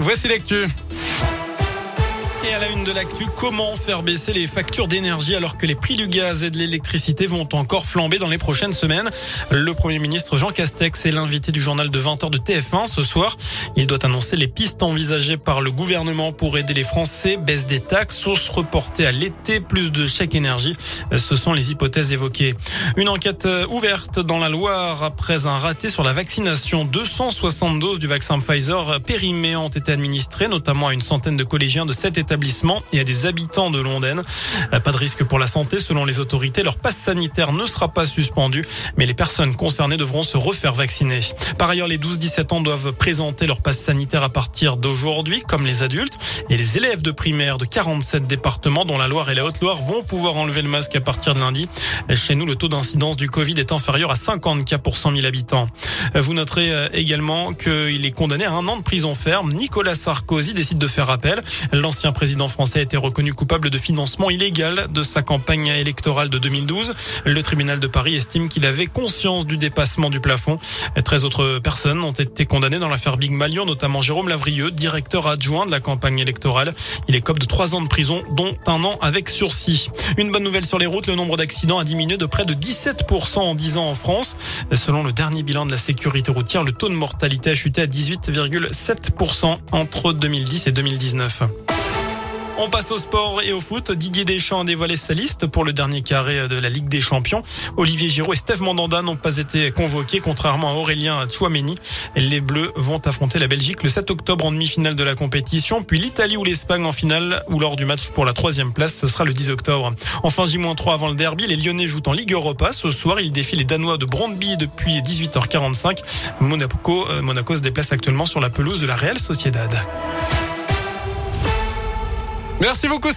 Voici l'actu. Et à la une de l'actu, comment faire baisser les factures d'énergie alors que les prix du gaz et de l'électricité vont encore flamber dans les prochaines semaines? Le Premier ministre Jean Castex est l'invité du journal de 20h de TF1 ce soir. Il doit annoncer les pistes envisagées par le gouvernement pour aider les Français. Baisse des taxes, sources reportées à l'été, plus de chèques énergie. Ce sont les hypothèses évoquées. Une enquête ouverte dans la Loire après un raté sur la vaccination. 260 doses du vaccin Pfizer périmées ont été administrées, notamment à une centaine de collégiens de cet état et à des habitants de Londaine. Pas de risque pour la santé selon les autorités. Leur passe sanitaire ne sera pas suspendu, mais les personnes concernées devront se refaire vacciner. Par ailleurs, les 12-17 ans doivent présenter leur passe sanitaire à partir d'aujourd'hui, comme les adultes. Et les élèves de primaire de 47 départements, dont la Loire et la Haute-Loire, vont pouvoir enlever le masque à partir de lundi. Chez nous, le taux d'incidence du Covid est inférieur à 50 cas pour 100 000 habitants. Vous noterez euh, également qu'il est condamné à un an de prison ferme. Nicolas Sarkozy décide de faire appel. L'ancien président français a été reconnu coupable de financement illégal de sa campagne électorale de 2012. Le tribunal de Paris estime qu'il avait conscience du dépassement du plafond. 13 autres personnes ont été condamnées dans l'affaire Big Malion, notamment Jérôme Lavrieux, directeur adjoint de la campagne électorale. Il cop de 3 ans de prison, dont un an avec sursis. Une bonne nouvelle sur les routes, le nombre d'accidents a diminué de près de 17% en 10 ans en France. Selon le dernier bilan de la sécurité routière, le taux de mortalité a chuté à 18,7% entre 2010 et 2019. On passe au sport et au foot. Didier Deschamps a dévoilé sa liste pour le dernier carré de la Ligue des Champions. Olivier Giroud et Steve Mandanda n'ont pas été convoqués, contrairement à Aurélien Chouameni. Les Bleus vont affronter la Belgique le 7 octobre en demi-finale de la compétition, puis l'Italie ou l'Espagne en finale, ou lors du match pour la troisième place, ce sera le 10 octobre. Enfin, J-3 avant le derby, les Lyonnais jouent en Ligue Europa. Ce soir, ils défient les Danois de Brondby depuis 18h45. Monaco, euh, Monaco se déplace actuellement sur la pelouse de la Real Sociedad. Merci beaucoup.